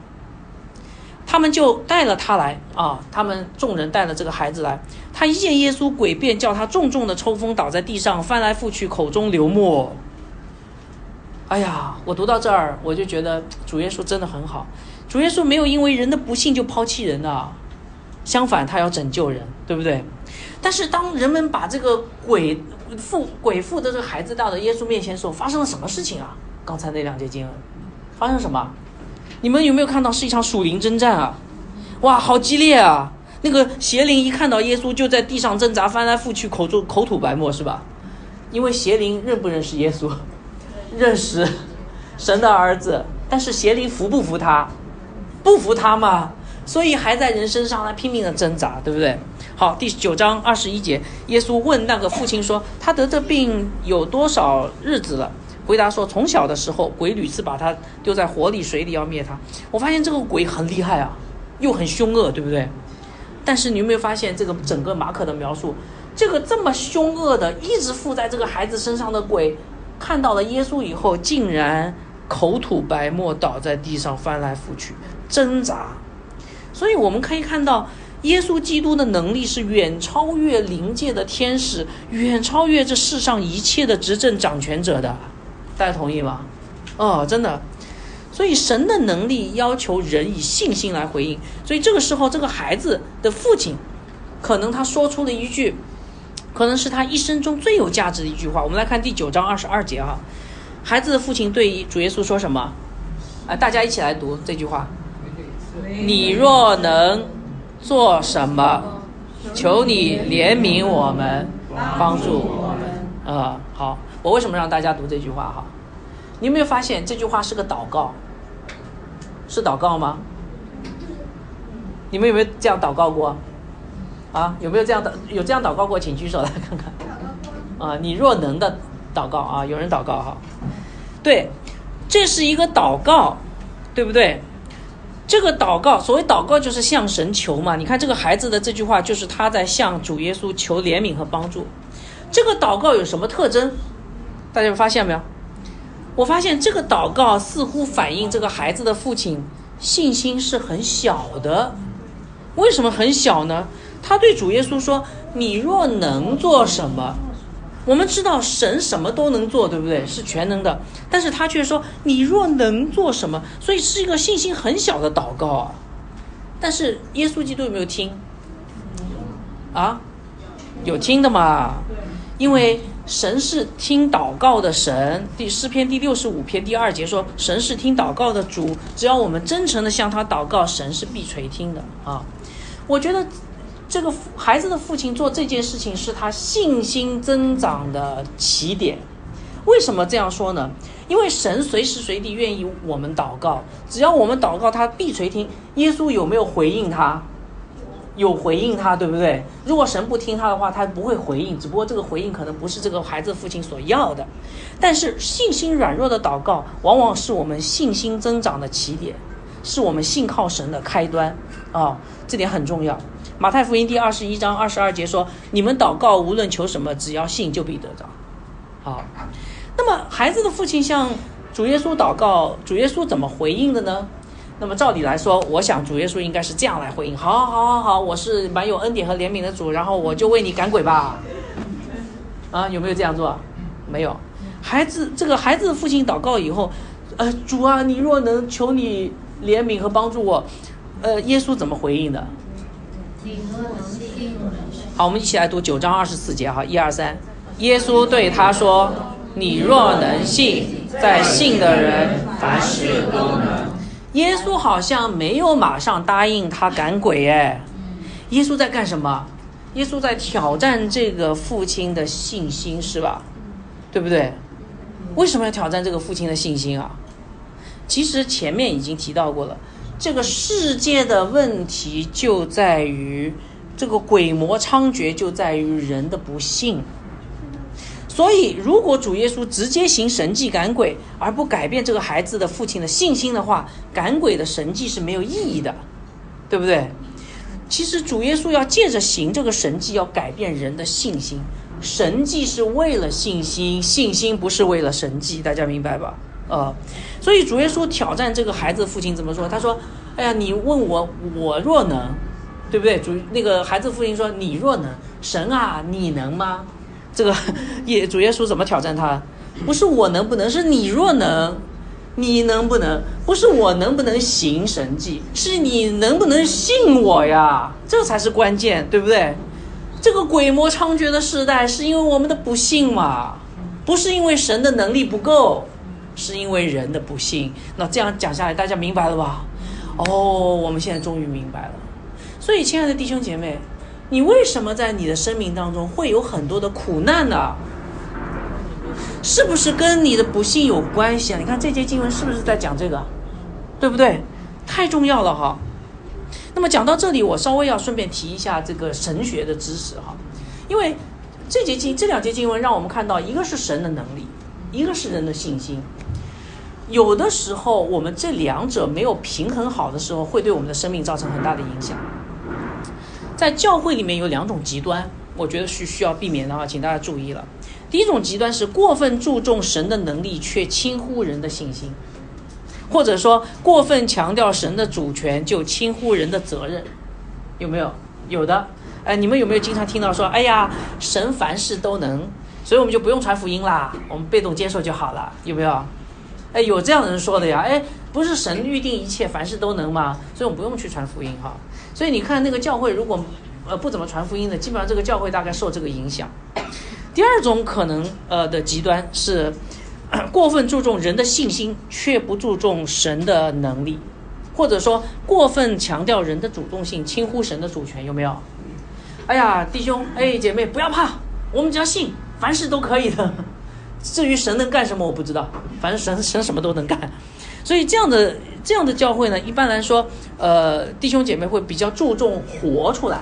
他们就带了他来啊，他们众人带了这个孩子来。他一见耶稣，鬼便，叫他重重的抽风，倒在地上，翻来覆去，口中流沫。哎呀，我读到这儿，我就觉得主耶稣真的很好。主耶稣没有因为人的不幸就抛弃人啊，相反，他要拯救人，对不对？但是当人们把这个鬼父鬼父的这个孩子带到耶稣面前的时候，发生了什么事情啊？刚才那两节经文发生什么？你们有没有看到是一场属灵征战啊？哇，好激烈啊！那个邪灵一看到耶稣就在地上挣扎，翻来覆去，口中口吐白沫，是吧？因为邪灵认不认识耶稣？认识，神的儿子。但是邪灵服不服他？不服他嘛，所以还在人身上来拼命的挣扎，对不对？好，第九章二十一节，耶稣问那个父亲说：“他得这病有多少日子了？”回答说：“从小的时候，鬼屡次把他丢在火里、水里，要灭他。我发现这个鬼很厉害啊，又很凶恶，对不对？但是你有没有发现，这个整个马可的描述，这个这么凶恶的，一直附在这个孩子身上的鬼，看到了耶稣以后，竟然口吐白沫，倒在地上，翻来覆去挣扎。所以我们可以看到，耶稣基督的能力是远超越灵界的天使，远超越这世上一切的执政掌权者的。”大家同意吗？哦，真的，所以神的能力要求人以信心来回应。所以这个时候，这个孩子的父亲，可能他说出了一句，可能是他一生中最有价值的一句话。我们来看第九章二十二节啊，孩子的父亲对主耶稣说什么？啊，大家一起来读这句话：你若能做什么，求你怜悯我们，帮助我们。啊，好。我为什么让大家读这句话哈？你有没有发现这句话是个祷告？是祷告吗？你们有没有这样祷告过？啊，有没有这样的有这样祷告过？请举手来看看。啊，你若能的祷告啊，有人祷告哈。对，这是一个祷告，对不对？这个祷告，所谓祷告就是向神求嘛。你看这个孩子的这句话，就是他在向主耶稣求怜悯和帮助。这个祷告有什么特征？大家发现没有？我发现这个祷告似乎反映这个孩子的父亲信心是很小的。为什么很小呢？他对主耶稣说：“你若能做什么？”我们知道神什么都能做，对不对？是全能的。但是他却说：“你若能做什么？”所以是一个信心很小的祷告啊。但是耶稣基督有没有听？啊？有听的嘛？因为神是听祷告的神。第诗篇第六十五篇第二节说，神是听祷告的主，只要我们真诚的向他祷告，神是必垂听的啊。我觉得这个孩子的父亲做这件事情是他信心增长的起点。为什么这样说呢？因为神随时随地愿意我们祷告，只要我们祷告，他必垂听。耶稣有没有回应他？有回应他，对不对？如果神不听他的话，他不会回应。只不过这个回应可能不是这个孩子父亲所要的。但是信心软弱的祷告，往往是我们信心增长的起点，是我们信靠神的开端啊！这点很重要。马太福音第二十一章二十二节说：“你们祷告，无论求什么，只要信，就必得着。”好。那么孩子的父亲向主耶稣祷告，主耶稣怎么回应的呢？那么照理来说，我想主耶稣应该是这样来回应：好，好，好，好，我是蛮有恩典和怜悯的主，然后我就为你赶鬼吧。啊，有没有这样做？没有。孩子，这个孩子父亲祷告以后，呃，主啊，你若能求你怜悯和帮助我，呃，耶稣怎么回应的？好，我们一起来读九章二十四节哈，一二三，耶稣对他说。你若能信，在信的人凡事都能。耶稣好像没有马上答应他赶鬼哎，耶稣在干什么？耶稣在挑战这个父亲的信心是吧？对不对？为什么要挑战这个父亲的信心啊？其实前面已经提到过了，这个世界的问题就在于这个鬼魔猖獗，就在于人的不幸。所以，如果主耶稣直接行神迹赶鬼，而不改变这个孩子的父亲的信心的话，赶鬼的神迹是没有意义的，对不对？其实主耶稣要借着行这个神迹，要改变人的信心。神迹是为了信心，信心不是为了神迹，大家明白吧？呃，所以主耶稣挑战这个孩子的父亲怎么说？他说：“哎呀，你问我，我若能，对不对？”主那个孩子父亲说：“你若能，神啊，你能吗？”这个 耶主耶稣怎么挑战他？不是我能不能，是你若能，你能不能？不是我能不能行神迹，是你能不能信我呀？这才是关键，对不对？这个鬼魔猖獗的时代，是因为我们的不信嘛？不是因为神的能力不够，是因为人的不信。那这样讲下来，大家明白了吧？哦，我们现在终于明白了。所以，亲爱的弟兄姐妹。你为什么在你的生命当中会有很多的苦难呢？是不是跟你的不幸有关系啊？你看这节经文是不是在讲这个，对不对？太重要了哈。那么讲到这里，我稍微要顺便提一下这个神学的知识哈，因为这节经这两节经文让我们看到，一个是神的能力，一个是人的信心。有的时候我们这两者没有平衡好的时候，会对我们的生命造成很大的影响。在教会里面有两种极端，我觉得是需要避免的啊，请大家注意了。第一种极端是过分注重神的能力，却轻忽人的信心，或者说过分强调神的主权，就轻忽人的责任，有没有？有的。哎，你们有没有经常听到说，哎呀，神凡事都能，所以我们就不用传福音啦，我们被动接受就好了，有没有？哎，有这样的人说的呀？哎，不是神预定一切凡事都能吗？所以我们不用去传福音哈。所以你看那个教会，如果呃不怎么传福音的，基本上这个教会大概受这个影响。第二种可能呃的极端是 过分注重人的信心，却不注重神的能力，或者说过分强调人的主动性，轻忽神的主权，有没有？哎呀，弟兄哎姐妹不要怕，我们只要信，凡事都可以的。至于神能干什么，我不知道，反正神神什么都能干。所以这样的这样的教会呢，一般来说，呃，弟兄姐妹会比较注重活出来，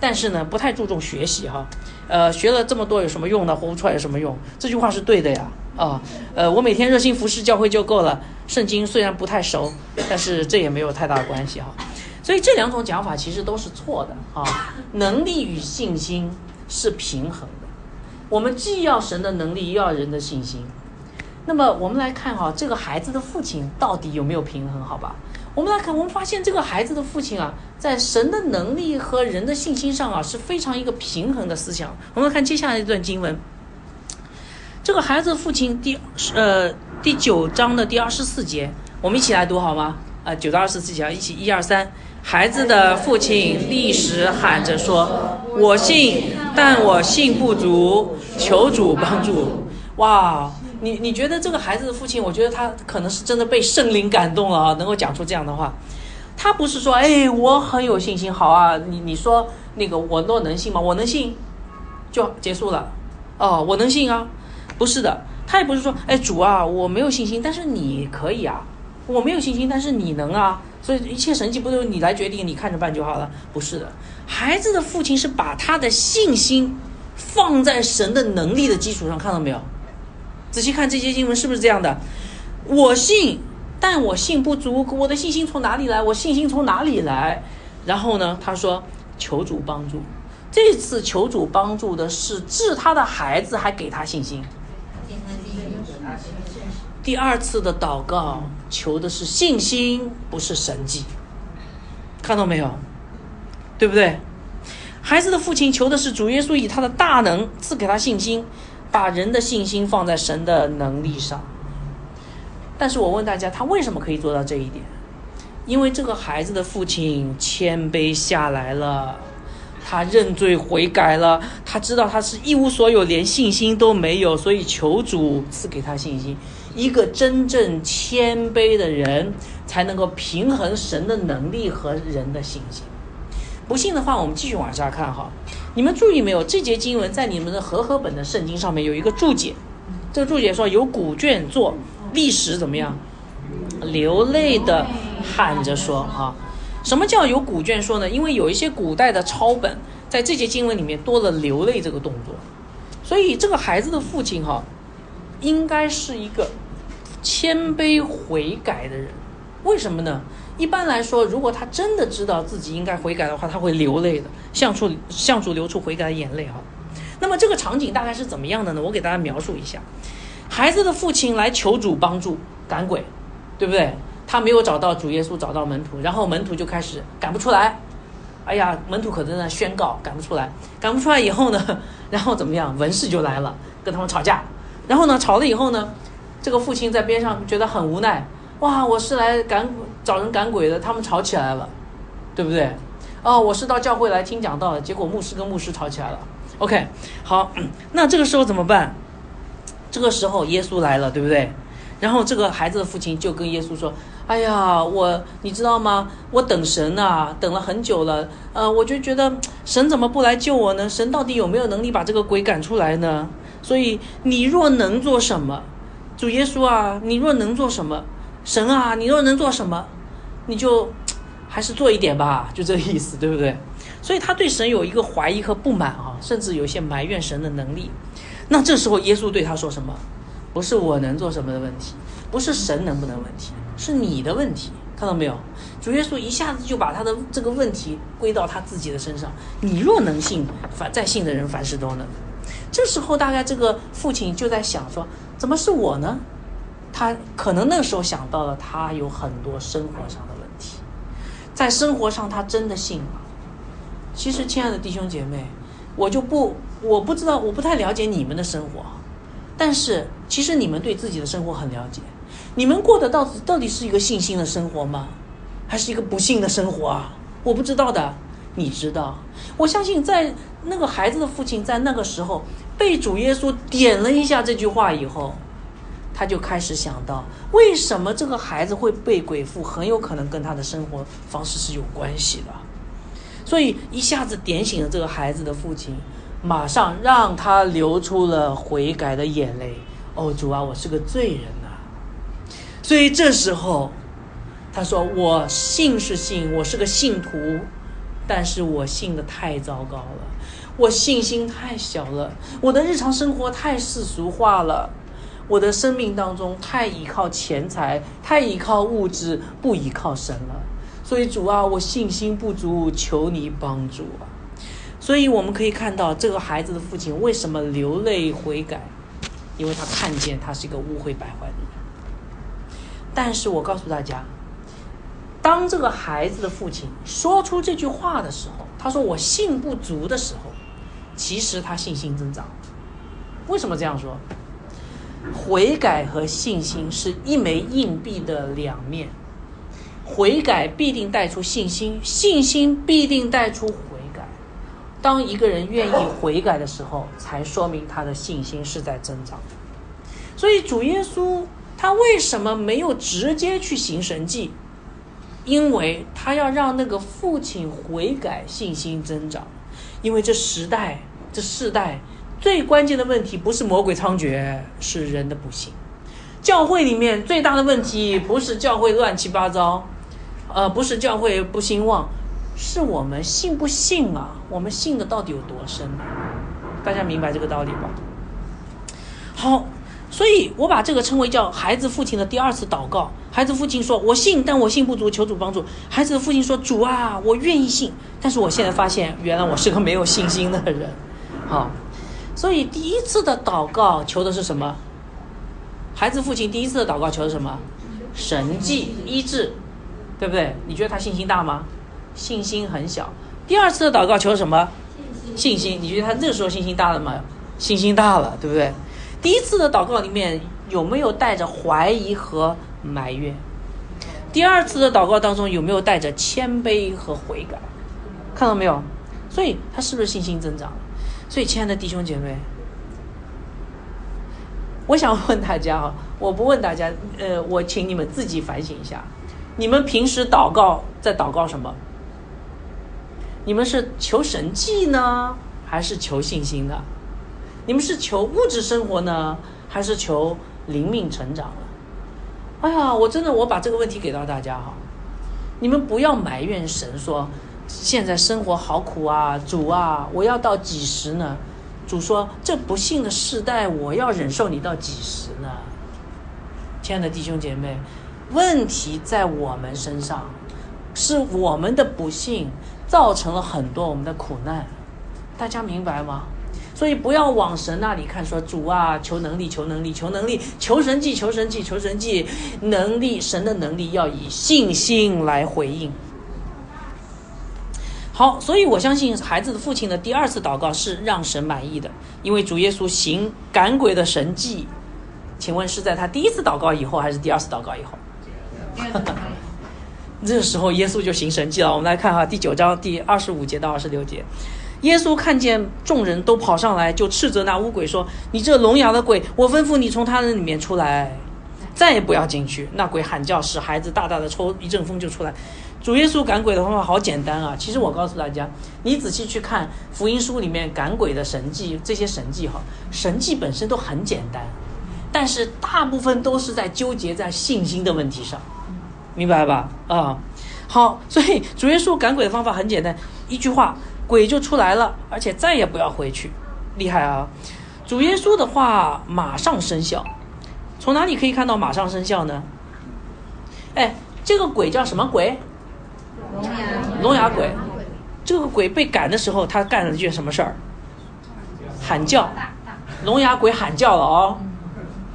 但是呢，不太注重学习哈。呃，学了这么多有什么用呢？活不出来有什么用？这句话是对的呀。啊，呃，我每天热心服侍教会就够了。圣经虽然不太熟，但是这也没有太大的关系哈。所以这两种讲法其实都是错的啊。能力与信心是平衡的，我们既要神的能力，又要人的信心。那么我们来看哈，这个孩子的父亲到底有没有平衡？好吧，我们来看，我们发现这个孩子的父亲啊，在神的能力和人的信心上啊，是非常一个平衡的思想。我们看接下来一段经文，这个孩子的父亲第呃第九章的第二十四节，我们一起来读好吗？啊，九到二十四节啊，一起一二三，孩子的父亲立时喊着说：“我信，但我信不足，求主帮助。”哇，你你觉得这个孩子的父亲？我觉得他可能是真的被圣灵感动了啊，能够讲出这样的话。他不是说：“哎，我很有信心，好啊，你你说那个我若能信吗？我能信，就结束了。哦，我能信啊，不是的。”他也不是说，哎，主啊，我没有信心，但是你可以啊，我没有信心，但是你能啊，所以一切神迹不都你来决定，你看着办就好了？不是的，孩子的父亲是把他的信心放在神的能力的基础上，看到没有？仔细看这些经文是不是这样的？我信，但我信不足，我的信心从哪里来？我信心从哪里来？然后呢，他说求主帮助，这次求主帮助的是治他的孩子，还给他信心。第二次的祷告求的是信心，不是神迹，看到没有？对不对？孩子的父亲求的是主耶稣以他的大能赐给他信心，把人的信心放在神的能力上。但是我问大家，他为什么可以做到这一点？因为这个孩子的父亲谦卑下来了。他认罪悔改了，他知道他是一无所有，连信心都没有，所以求主赐给他信心。一个真正谦卑的人，才能够平衡神的能力和人的信心。不信的话，我们继续往下看哈。你们注意没有？这节经文在你们的和合本的圣经上面有一个注解，这个注解说有古卷做历史怎么样？流泪的喊着说啊。什么叫有古卷说呢？因为有一些古代的抄本在这节经文里面多了流泪这个动作，所以这个孩子的父亲哈，应该是一个谦卑悔改的人。为什么呢？一般来说，如果他真的知道自己应该悔改的话，他会流泪的，向主向主流出悔改的眼泪哈。那么这个场景大概是怎么样的呢？我给大家描述一下：孩子的父亲来求主帮助赶鬼，对不对？他没有找到主耶稣，找到门徒，然后门徒就开始赶不出来。哎呀，门徒可在那宣告赶不出来，赶不出来以后呢，然后怎么样？文士就来了，跟他们吵架。然后呢，吵了以后呢，这个父亲在边上觉得很无奈。哇，我是来赶找人赶鬼的，他们吵起来了，对不对？哦，我是到教会来听讲道的，结果牧师跟牧师吵起来了。OK，好，那这个时候怎么办？这个时候耶稣来了，对不对？然后这个孩子的父亲就跟耶稣说。哎呀，我你知道吗？我等神啊，等了很久了。呃，我就觉得 神怎么不来救我呢？神到底有没有能力把这个鬼赶出来呢？所以你若能做什么，主耶稣啊，你若能做什么，神啊，你若能做什么，你就 还是做一点吧，就这个意思，对不对？所以他对神有一个怀疑和不满啊，甚至有些埋怨神的能力。那这时候耶稣对他说什么？不是我能做什么的问题，不是神能不能问题。是你的问题，看到没有？主耶稣一下子就把他的这个问题归到他自己的身上。你若能信，凡在信的人凡事都能。这时候大概这个父亲就在想说：怎么是我呢？他可能那时候想到了他有很多生活上的问题，在生活上他真的信了。其实，亲爱的弟兄姐妹，我就不我不知道，我不太了解你们的生活，但是其实你们对自己的生活很了解。你们过的到到底是一个信心的生活吗？还是一个不幸的生活啊？我不知道的，你知道？我相信，在那个孩子的父亲在那个时候被主耶稣点了一下这句话以后，他就开始想到，为什么这个孩子会被鬼附，很有可能跟他的生活方式是有关系的。所以一下子点醒了这个孩子的父亲，马上让他流出了悔改的眼泪。哦，主啊，我是个罪人呐。所以这时候，他说：“我信是信，我是个信徒，但是我信的太糟糕了，我信心太小了，我的日常生活太世俗化了，我的生命当中太依靠钱财，太依靠物质，不依靠神了。所以主啊，我信心不足，求你帮助啊！所以我们可以看到，这个孩子的父亲为什么流泪悔改，因为他看见他是一个污秽败坏的人。”但是我告诉大家，当这个孩子的父亲说出这句话的时候，他说“我信不足”的时候，其实他信心增长。为什么这样说？悔改和信心是一枚硬币的两面。悔改必定带出信心，信心必定带出悔改。当一个人愿意悔改的时候，才说明他的信心是在增长。所以主耶稣他为什么没有直接去行神迹？因为他要让那个父亲悔改，信心增长。因为这时代，这世代最关键的问题不是魔鬼猖獗，是人的不幸。教会里面最大的问题不是教会乱七八糟。呃，不是教会不兴旺，是我们信不信啊？我们信的到底有多深？大家明白这个道理吧？好，所以我把这个称为叫孩子父亲的第二次祷告。孩子父亲说：“我信，但我信不足，求主帮助。”孩子的父亲说：“主啊，我愿意信，但是我现在发现，原来我是个没有信心的人。”好，所以第一次的祷告求的是什么？孩子父亲第一次的祷告求的什么？神迹医治。对不对？你觉得他信心大吗？信心很小。第二次的祷告求什么？信心。你觉得他这个时候信心大了吗？信心大了，对不对？第一次的祷告里面有没有带着怀疑和埋怨？第二次的祷告当中有没有带着谦卑和悔改？看到没有？所以他是不是信心增长？所以，亲爱的弟兄姐妹，我想问大家啊，我不问大家，呃，我请你们自己反省一下。你们平时祷告在祷告什么？你们是求神迹呢，还是求信心的？你们是求物质生活呢，还是求灵命成长呢？哎呀，我真的我把这个问题给到大家哈，你们不要埋怨神说现在生活好苦啊，主啊，我要到几时呢？主说这不幸的世代，我要忍受你到几时呢？亲爱的弟兄姐妹。问题在我们身上，是我们的不幸造成了很多我们的苦难，大家明白吗？所以不要往神那里看，说主啊，求能力，求能力，求能力，求神迹，求神迹，求神迹，能力，神的能力要以信心来回应。好，所以我相信孩子的父亲的第二次祷告是让神满意的，因为主耶稣行赶鬼的神迹，请问是在他第一次祷告以后，还是第二次祷告以后？这时候，耶稣就行神迹了。我们来看哈，第九章第二十五节到二十六节，耶稣看见众人都跑上来，就斥责那乌鬼说：“你这聋哑的鬼，我吩咐你从他的里面出来，再也不要进去。”那鬼喊叫，使孩子大大的抽一阵风就出来。主耶稣赶鬼的方法好简单啊！其实我告诉大家，你仔细去看福音书里面赶鬼的神迹，这些神迹哈，神迹本身都很简单，但是大部分都是在纠结在信心的问题上。明白吧？啊，好，所以主耶稣赶鬼的方法很简单，一句话，鬼就出来了，而且再也不要回去，厉害啊！主耶稣的话马上生效，从哪里可以看到马上生效呢？哎，这个鬼叫什么鬼？聋哑鬼。这个鬼被赶的时候，他干了一件什么事儿？喊叫，聋哑鬼喊叫了哦。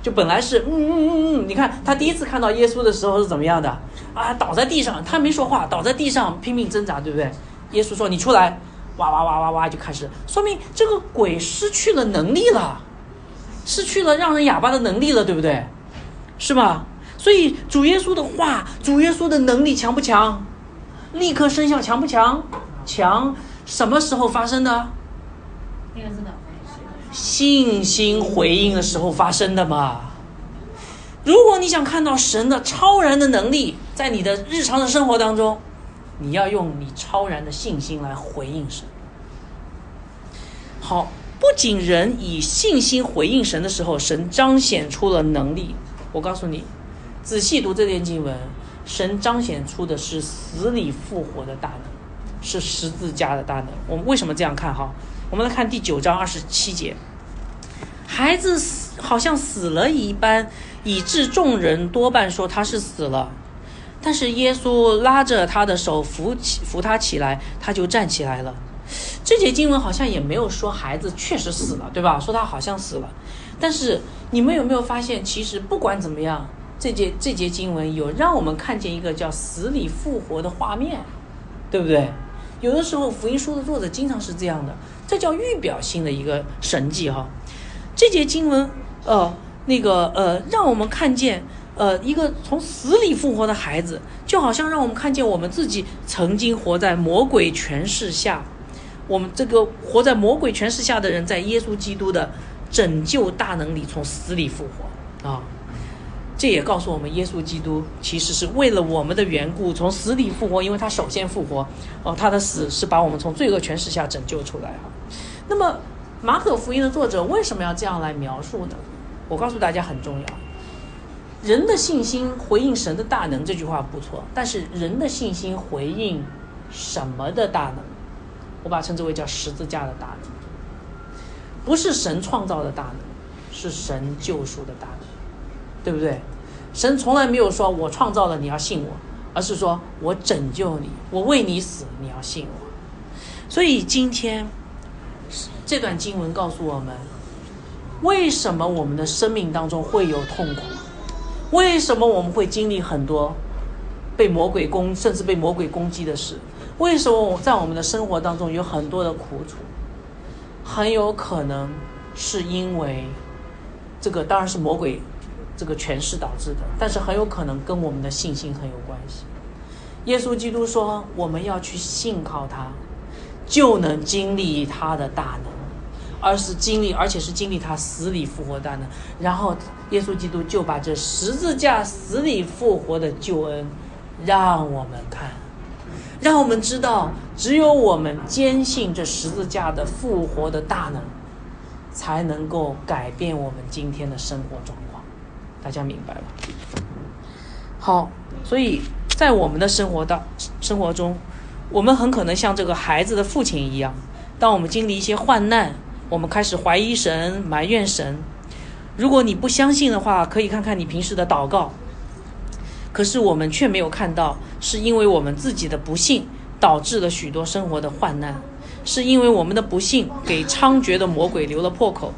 就本来是嗯嗯嗯嗯，你看他第一次看到耶稣的时候是怎么样的啊？倒在地上，他没说话，倒在地上拼命挣扎，对不对？耶稣说：“你出来！”哇哇哇哇哇就开始，说明这个鬼失去了能力了，失去了让人哑巴的能力了，对不对？是吧？所以主耶稣的话，主耶稣的能力强不强？立刻生效强不强？强。什么时候发生的？那个是的。信心回应的时候发生的嘛？如果你想看到神的超然的能力在你的日常的生活当中，你要用你超然的信心来回应神。好，不仅人以信心回应神的时候，神彰显出了能力。我告诉你，仔细读这篇经文，神彰显出的是死里复活的大能，是十字架的大能。我们为什么这样看？哈？我们来看第九章二十七节，孩子死好像死了一般，以致众人多半说他是死了。但是耶稣拉着他的手扶起扶他起来，他就站起来了。这节经文好像也没有说孩子确实死了，对吧？说他好像死了。但是你们有没有发现，其实不管怎么样，这节这节经文有让我们看见一个叫死里复活的画面，对不对？有的时候福音书的作者经常是这样的。这叫预表性的一个神迹哈，这节经文，呃，那个呃，让我们看见呃，一个从死里复活的孩子，就好像让我们看见我们自己曾经活在魔鬼权势下，我们这个活在魔鬼权势下的人，在耶稣基督的拯救大能里从死里复活啊。这也告诉我们，耶稣基督其实是为了我们的缘故从死里复活，因为他首先复活哦，他的死是把我们从罪恶权势下拯救出来哈。那么，马可福音的作者为什么要这样来描述呢？我告诉大家很重要，人的信心回应神的大能这句话不错，但是人的信心回应什么的大能？我把它称之为叫十字架的大能，不是神创造的大能，是神救赎的大能。对不对？神从来没有说我创造了你要信我，而是说我拯救你，我为你死，你要信我。所以今天这段经文告诉我们，为什么我们的生命当中会有痛苦？为什么我们会经历很多被魔鬼攻，甚至被魔鬼攻击的事？为什么我在我们的生活当中有很多的苦楚？很有可能是因为这个，当然是魔鬼。这个权势导致的，但是很有可能跟我们的信心很有关系。耶稣基督说，我们要去信靠他，就能经历他的大能，而是经历，而且是经历他死里复活大能。然后耶稣基督就把这十字架死里复活的救恩让我们看，让我们知道，只有我们坚信这十字架的复活的大能，才能够改变我们今天的生活状况。大家明白了。好，所以在我们的生活当生活中，我们很可能像这个孩子的父亲一样，当我们经历一些患难，我们开始怀疑神、埋怨神。如果你不相信的话，可以看看你平时的祷告。可是我们却没有看到，是因为我们自己的不幸导致了许多生活的患难，是因为我们的不幸给猖獗的魔鬼留了破口。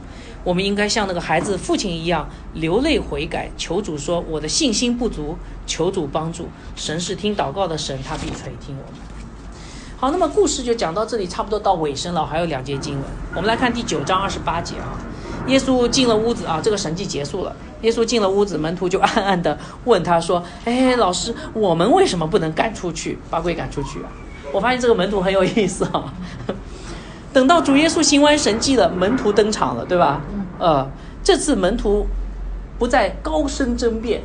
我们应该像那个孩子父亲一样流泪悔改，求主说：“我的信心不足，求主帮助。”神是听祷告的神，他必垂听我们。好，那么故事就讲到这里，差不多到尾声了，还有两节经文。我们来看第九章二十八节啊，耶稣进了屋子啊，这个神迹结束了。耶稣进了屋子，门徒就暗暗的问他说：“哎，老师，我们为什么不能赶出去，把鬼赶出去啊？”我发现这个门徒很有意思啊。等到主耶稣行完神迹了，门徒登场了，对吧？呃，这次门徒不再高声争辩，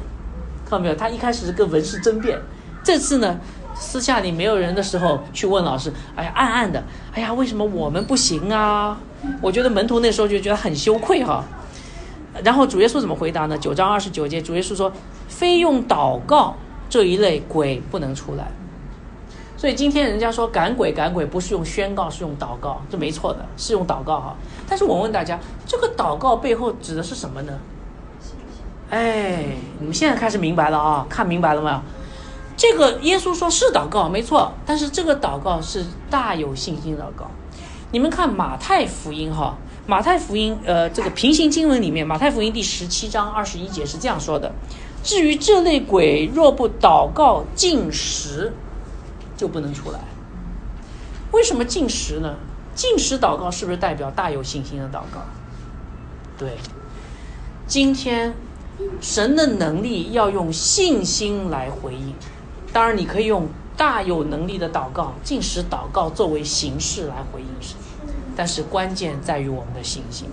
看到没有？他一开始是跟文士争辩，这次呢，私下里没有人的时候去问老师。哎呀，暗暗的，哎呀，为什么我们不行啊？我觉得门徒那时候就觉得很羞愧哈。然后主耶稣怎么回答呢？九章二十九节，主耶稣说：“非用祷告这一类，鬼不能出来。”所以今天人家说赶鬼赶鬼不是用宣告，是用祷告，这没错的，是用祷告哈。但是我问大家，这个祷告背后指的是什么呢？哎，你们现在开始明白了啊？看明白了没有？这个耶稣说是祷告，没错，但是这个祷告是大有信心祷告。你们看马太福音哈，马太福音呃这个平行经文里面，马太福音第十七章二十一节是这样说的：至于这类鬼，若不祷告进食。就不能出来。为什么进食呢？进食祷告是不是代表大有信心的祷告？对，今天神的能力要用信心来回应。当然，你可以用大有能力的祷告、进食祷告作为形式来回应神，但是关键在于我们的信心。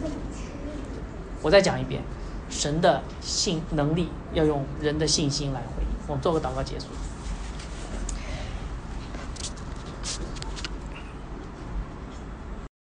我再讲一遍，神的信能力要用人的信心来回应。我们做个祷告结束。